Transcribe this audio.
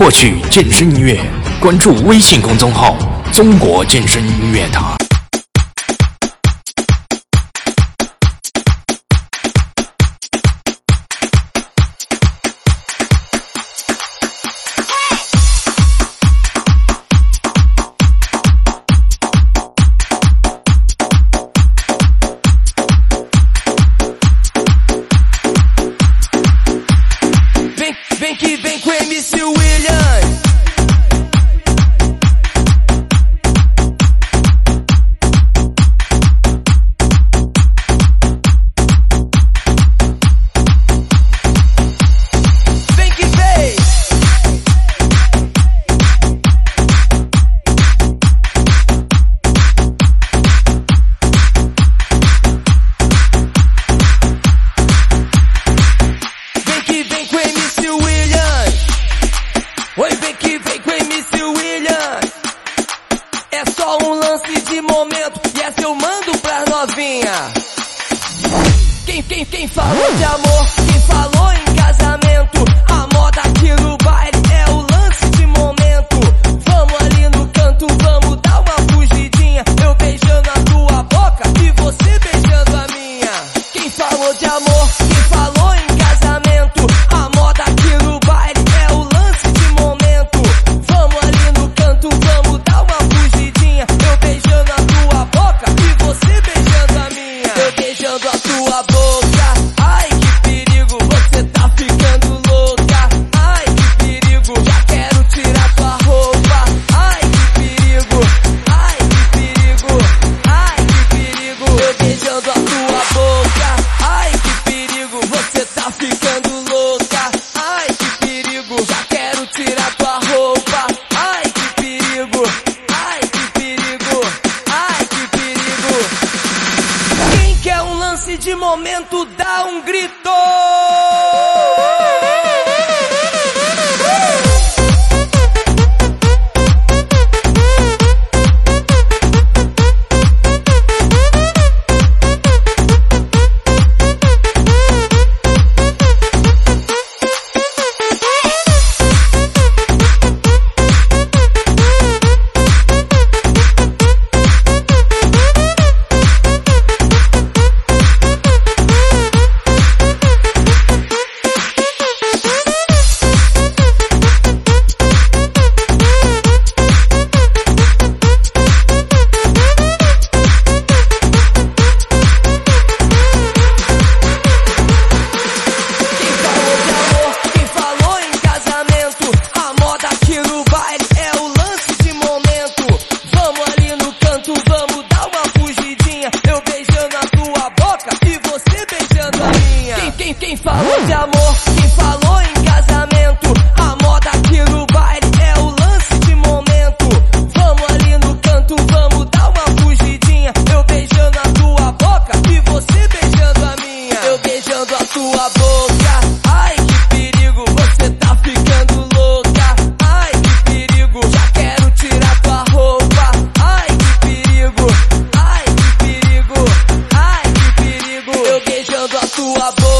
获取健身音乐关注微信公众号中国健身音乐堂 esse momento e essa eu mando pra novinha. Quem, quem, quem falou de amor, quem falou em um grito! louca. Ai, que perigo, você tá ficando louca. Ai, que perigo, já quero tirar tua roupa. Ai, que perigo, ai, que perigo, ai, que perigo. Eu beijando a tua boca.